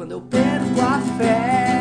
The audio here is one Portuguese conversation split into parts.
quando eu perco a fé.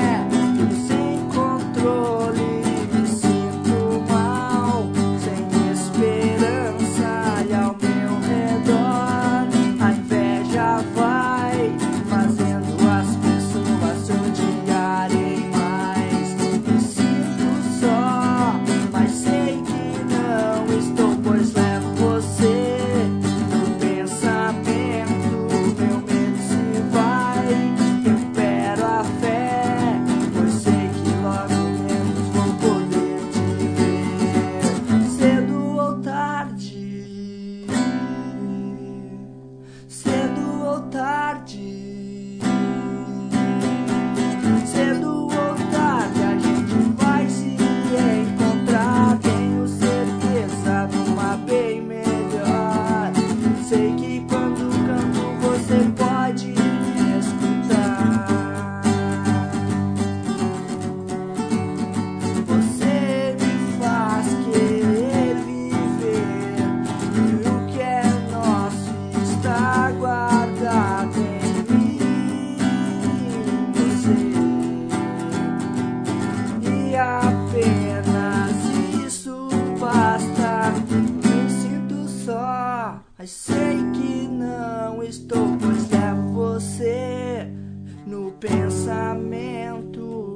que não estou, pois é você no pensamento.